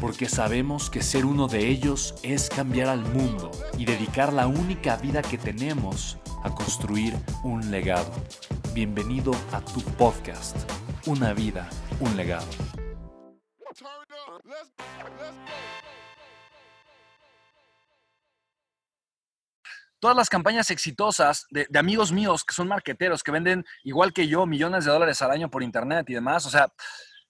porque sabemos que ser uno de ellos es cambiar al mundo y dedicar la única vida que tenemos a construir un legado. Bienvenido a tu podcast, Una vida, un legado. Todas las campañas exitosas de, amigos míos que son marqueteros, que venden igual que yo millones de dólares al año por internet y demás, o sea,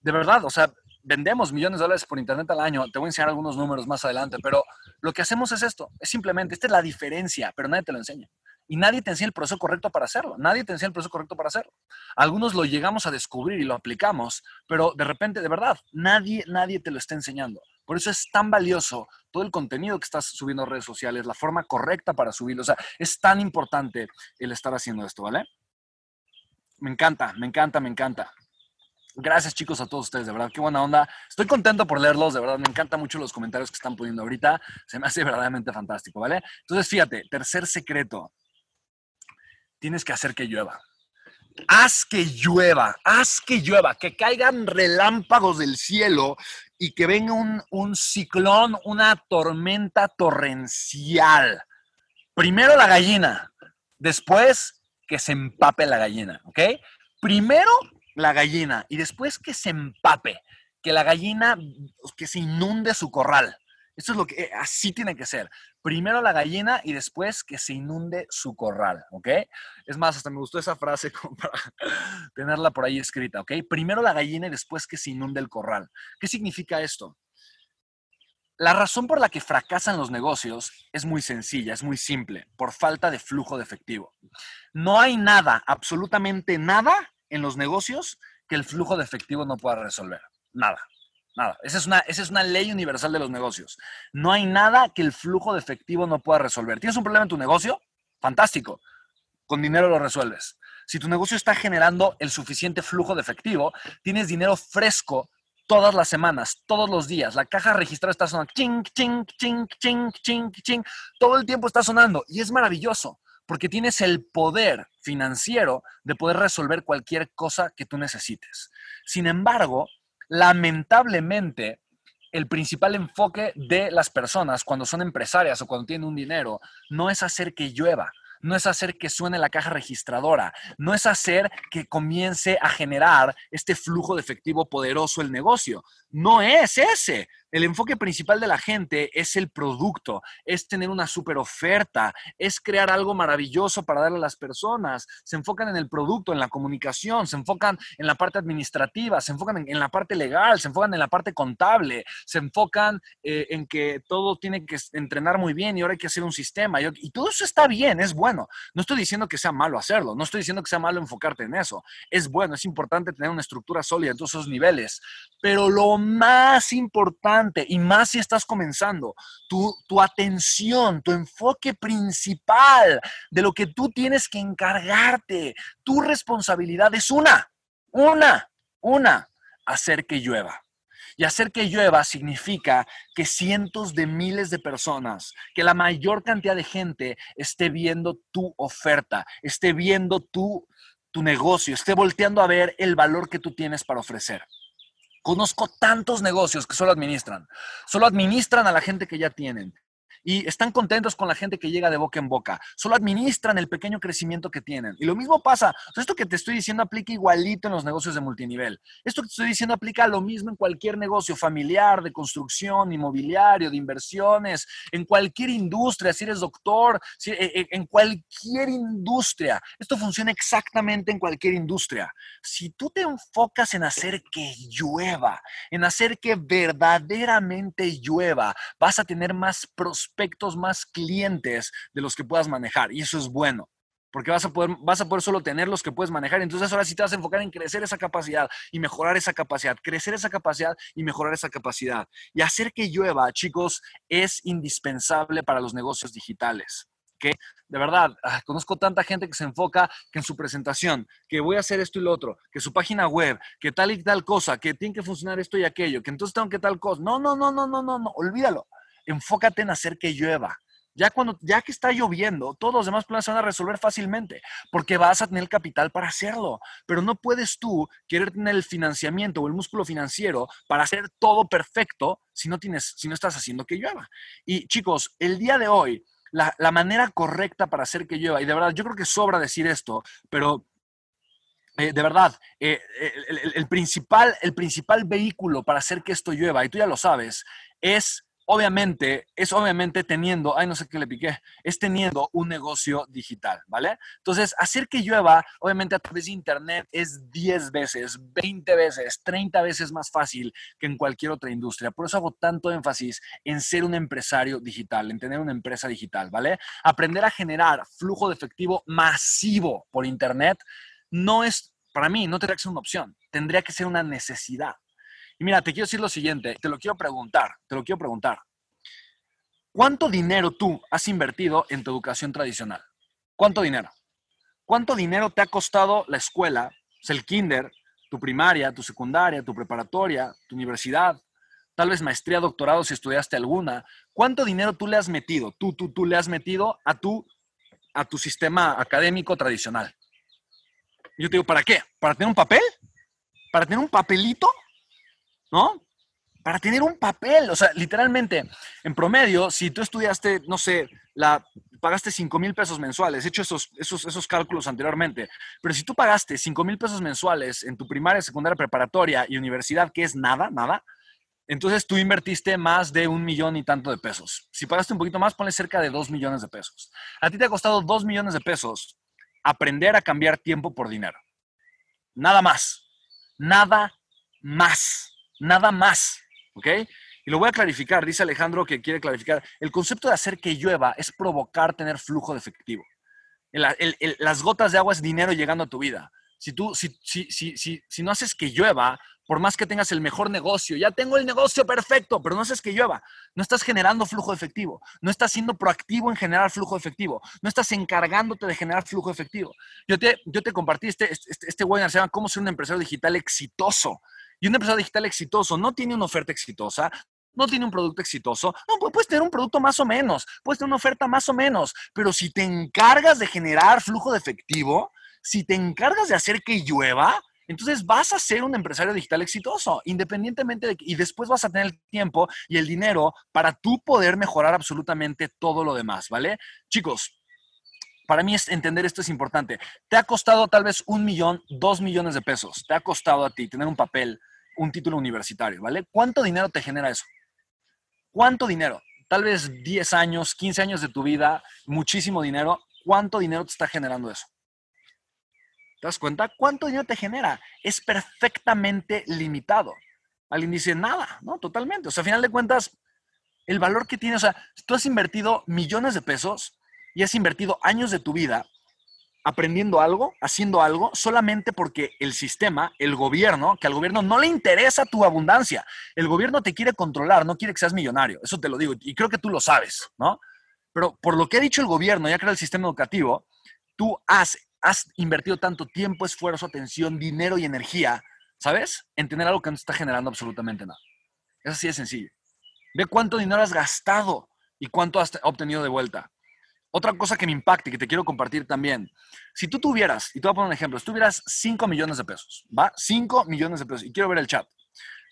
de verdad, o sea, vendemos millones de dólares por internet al año. Te voy a enseñar algunos números más adelante, pero lo que hacemos es esto. Es simplemente, esta es la diferencia, pero nadie te lo enseña. Y nadie te enseña el proceso correcto para hacerlo. Nadie te enseña el proceso correcto para hacerlo. Algunos lo llegamos a descubrir y lo aplicamos, pero de repente, de verdad, nadie, nadie te lo está enseñando. Por eso es tan valioso todo el contenido que estás subiendo a redes sociales, la forma correcta para subirlo. O sea, es tan importante el estar haciendo esto, ¿vale? Me encanta, me encanta, me encanta. Gracias chicos a todos ustedes, de verdad, qué buena onda. Estoy contento por leerlos, de verdad, me encantan mucho los comentarios que están poniendo ahorita. Se me hace verdaderamente fantástico, ¿vale? Entonces, fíjate, tercer secreto. Tienes que hacer que llueva. Haz que llueva, haz que llueva, que caigan relámpagos del cielo y que venga un, un ciclón, una tormenta torrencial. Primero la gallina, después que se empape la gallina, ¿ok? Primero la gallina y después que se empape, que la gallina, que se inunde su corral. Eso es lo que, eh, así tiene que ser. Primero la gallina y después que se inunde su corral, ¿ok? Es más, hasta me gustó esa frase para tenerla por ahí escrita, ¿ok? Primero la gallina y después que se inunde el corral. ¿Qué significa esto? La razón por la que fracasan los negocios es muy sencilla, es muy simple, por falta de flujo de efectivo. No hay nada, absolutamente nada en los negocios que el flujo de efectivo no pueda resolver. Nada, nada. Esa es, una, esa es una ley universal de los negocios. No hay nada que el flujo de efectivo no pueda resolver. ¿Tienes un problema en tu negocio? Fantástico. Con dinero lo resuelves. Si tu negocio está generando el suficiente flujo de efectivo, tienes dinero fresco todas las semanas, todos los días. La caja registrada está sonando. Ching, ching, ching, ching, ching, ching. Todo el tiempo está sonando y es maravilloso porque tienes el poder financiero de poder resolver cualquier cosa que tú necesites. Sin embargo, lamentablemente, el principal enfoque de las personas cuando son empresarias o cuando tienen un dinero no es hacer que llueva, no es hacer que suene la caja registradora, no es hacer que comience a generar este flujo de efectivo poderoso el negocio. No es ese. El enfoque principal de la gente es el producto, es tener una super oferta, es crear algo maravilloso para darle a las personas. Se enfocan en el producto, en la comunicación, se enfocan en la parte administrativa, se enfocan en, la parte legal, se enfocan en la parte contable, se enfocan eh, en que todo tiene que entrenar muy bien y ahora hay que hacer un sistema. Y, todo eso está bien, es bueno. No estoy diciendo que sea malo hacerlo, no estoy diciendo que sea malo enfocarte en eso. Es bueno, es importante tener una estructura sólida en todos esos niveles. Pero lo más importante y más si estás comenzando, tu, tu atención, tu enfoque principal de lo que tú tienes que encargarte, tu responsabilidad es una, una, una, hacer que llueva. Y hacer que llueva significa que cientos de miles de personas, que la mayor cantidad de gente esté viendo tu oferta, esté viendo tu, tu negocio, esté volteando a ver el valor que tú tienes para ofrecer. Conozco tantos negocios que solo administran, solo administran a la gente que ya tienen. Y están contentos con la gente que llega de boca en boca. Solo administran el pequeño crecimiento que tienen. Y lo mismo pasa. esto que te estoy diciendo aplica igualito en los negocios de multinivel. Esto que te estoy diciendo aplica lo mismo en cualquier negocio familiar, de construcción, inmobiliario, de inversiones, en cualquier industria, si eres doctor, si, e, e, en cualquier industria. Esto funciona exactamente en cualquier industria. Si tú te enfocas en hacer que llueva, en hacer que verdaderamente llueva, vas a tener más prospectos, más clientes de los que puedas manejar. Y eso es bueno porque vas a, poder, vas a poder solo tener los que puedes manejar. Entonces ahora sí te vas a enfocar en crecer esa capacidad y mejorar esa capacidad, crecer esa capacidad y mejorar esa capacidad. Y hacer que llueva, chicos, es indispensable para los negocios digitales. Que de verdad, ah, conozco tanta gente que se enfoca que en su presentación, que voy a hacer esto y lo otro, que su página web, que tal y tal cosa, que tiene que funcionar esto y aquello, que entonces tengo que tal cosa. No, no, no, no, no, no, no, olvídalo. Enfócate en hacer que llueva. Ya, cuando, ya que está lloviendo, todos los demás planes se van a resolver fácilmente, porque vas a tener el capital para hacerlo. Pero no puedes tú querer tener el financiamiento o el músculo financiero para hacer todo perfecto si no, tienes, si no estás haciendo que llueva. Y chicos, el día de hoy, la, manera correcta para hacer que llueva, y de verdad, yo creo que sobra decir esto, pero eh, de verdad, eh, el, principal, el principal vehículo para hacer que esto llueva, y tú ya lo sabes, es obviamente, es obviamente teniendo, ay, no sé qué le piqué, es teniendo un negocio digital, ¿vale? Entonces, hacer que llueva, obviamente a través de Internet, es 10 veces, 20 veces, 30 veces más fácil que en cualquier otra industria. Por eso hago tanto énfasis en ser un empresario digital, en tener una empresa digital, ¿vale? Aprender a generar flujo de efectivo masivo por Internet no es, para mí, no tendría que ser una opción, tendría que ser una necesidad. Y mira, te quiero decir lo siguiente, te lo quiero preguntar, te lo quiero preguntar. ¿Cuánto dinero tú has invertido en tu educación tradicional? ¿Cuánto dinero? ¿Cuánto dinero te ha costado la escuela, el kinder, tu primaria, tu secundaria, tu preparatoria, tu universidad, tal vez maestría, doctorado si estudiaste alguna? ¿Cuánto dinero tú le has metido, tú, tú, tú le has metido a tu, a tu sistema académico tradicional? Yo te digo, ¿para qué? ¿Para tener un papel? ¿Para tener un papelito? ¿No? Para tener un papel, o sea, literalmente, en promedio, si tú estudiaste, no sé, la, pagaste 5 mil pesos mensuales, he hecho esos, esos, esos cálculos anteriormente, pero si tú pagaste 5 mil pesos mensuales en tu primaria, secundaria, preparatoria y universidad, que es nada, nada, entonces tú invertiste más de un millón y tanto de pesos. Si pagaste un poquito más, ponle cerca de 2 millones de pesos. A ti te ha costado 2 millones de pesos aprender a cambiar tiempo por dinero. Nada más. Nada más. Nada más. ¿Ok? Y lo voy a clarificar. Dice Alejandro que quiere clarificar. El concepto de hacer que llueva es provocar tener flujo de efectivo. las gotas de agua es dinero llegando a tu vida. Si tú, si, si, si, si, no haces que llueva, por más que tengas el mejor negocio, ya tengo el negocio perfecto, pero no haces que llueva, no estás generando flujo de efectivo, no estás siendo proactivo en generar flujo de efectivo, no estás encargándote de generar flujo de efectivo. Yo te, yo te compartí este, este, este webinar, se llama Cómo ser un empresario digital exitoso. Y un empresario digital exitoso no tiene una oferta exitosa, no tiene un producto exitoso. No, puedes tener un producto más o menos, puedes tener una oferta más o menos, pero si te encargas de generar flujo de efectivo, si te encargas de hacer que llueva, entonces vas a ser un empresario digital exitoso, independientemente de y después vas a tener el tiempo y el dinero para tú poder mejorar absolutamente todo lo demás, ¿vale? Chicos, para mí entender esto es importante. Te ha costado tal vez un millón, dos millones de pesos. Te ha costado a ti tener un papel, un título universitario, ¿vale? ¿Cuánto dinero te genera eso? ¿Cuánto dinero? Tal vez 10 años, 15 años de tu vida, muchísimo dinero. ¿Cuánto dinero te está generando eso? ¿Te das cuenta? ¿Cuánto dinero te genera? Es perfectamente limitado. Alguien dice, nada, ¿no? Totalmente. O sea, a final de cuentas, el valor que tiene, o sea, tú has invertido millones de pesos y has invertido años de tu vida aprendiendo algo, haciendo algo, solamente porque el sistema, el gobierno, que al gobierno no le interesa tu abundancia. El gobierno te quiere controlar, no quiere que seas millonario. Eso te lo digo y creo que tú lo sabes, ¿no? Pero por lo que ha dicho el gobierno, ya era el sistema educativo, tú has, has invertido tanto tiempo, esfuerzo, atención, dinero y energía, ¿sabes? En tener algo que no está generando absolutamente nada. Es así de sencillo. Ve cuánto dinero has gastado y cuánto has obtenido de vuelta. Otra cosa que me impacte, que te quiero compartir también. Si tú tuvieras, y te voy a poner un ejemplo, si tuvieras 5 millones de pesos, ¿va? 5 millones de pesos, y quiero ver el chat.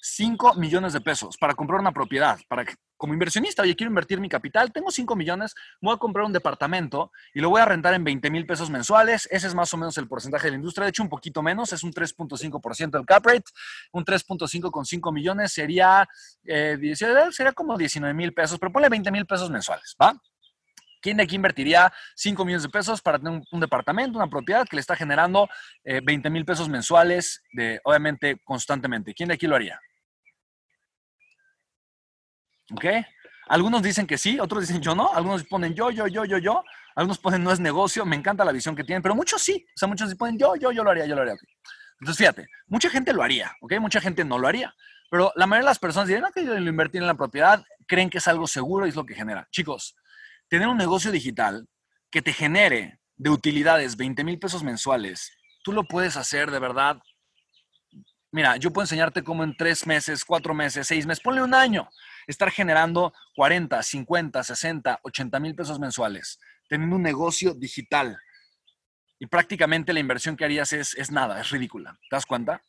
5 millones de pesos para comprar una propiedad, para que, como inversionista, oye, quiero invertir mi capital, tengo 5 millones, voy a comprar un departamento y lo voy a rentar en 20 mil pesos mensuales. Ese es más o menos el porcentaje de la industria, de hecho un poquito menos, es un 3.5% el cap rate, un 3.5 con 5 millones sería, eh, sería como 19 mil pesos, pero ponle 20 mil pesos mensuales, ¿va? ¿Quién de aquí invertiría 5 millones de pesos para tener un, departamento, una propiedad que le está generando 20 eh, mil pesos mensuales, de, obviamente constantemente? ¿Quién de aquí lo haría? ¿Ok? Algunos dicen que sí, otros dicen yo no, algunos ponen yo, yo, yo, yo, yo, algunos ponen no es negocio, me encanta la visión que tienen, pero muchos sí, o sea, muchos ponen yo, yo, yo lo haría, yo lo haría. Entonces, fíjate, mucha gente lo haría, ¿ok? Mucha gente no lo haría, pero la mayoría de las personas dirán, no, que lo invertir en la propiedad, creen que es algo seguro y es lo que genera. Chicos, tener un negocio digital que te genere de utilidades 20 mil pesos mensuales, tú lo puedes hacer de verdad. Mira, yo puedo enseñarte cómo en tres meses, cuatro meses, seis meses, ponle un año, estar generando 40, 50, 60, 80 mil pesos mensuales, teniendo un negocio digital. Y prácticamente la inversión que harías es, es nada, es ridícula. ¿Te das cuenta?